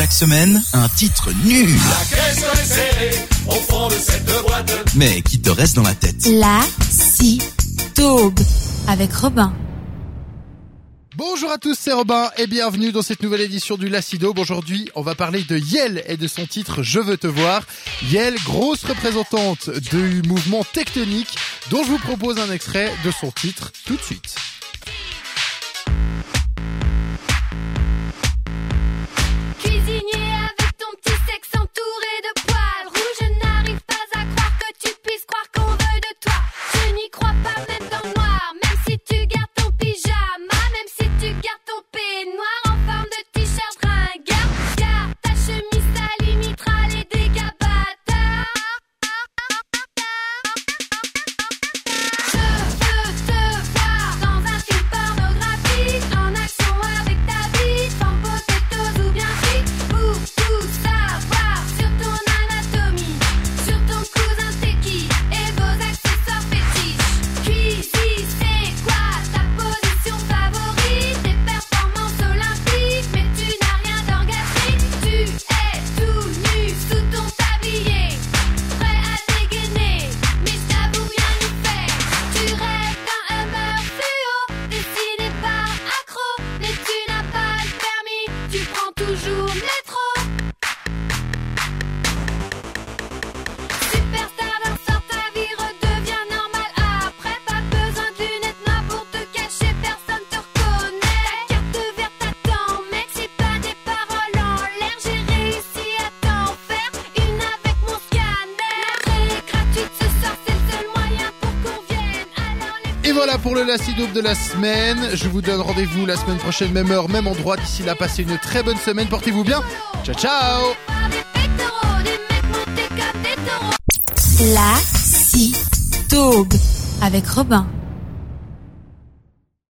Chaque semaine, un titre nul. Mais qui te reste dans la tête. La si taube avec Robin. Bonjour à tous, c'est Robin et bienvenue dans cette nouvelle édition du Lacido. Aujourd'hui, on va parler de Yel et de son titre Je veux te voir. Yel, grosse représentante du mouvement tectonique dont je vous propose un extrait de son titre tout de suite. Toujours le voilà pour le Lacido de la semaine. Je vous donne rendez-vous la semaine prochaine, même heure, même endroit. D'ici là, passez une très bonne semaine. Portez-vous bien. Ciao, ciao. La avec Robin.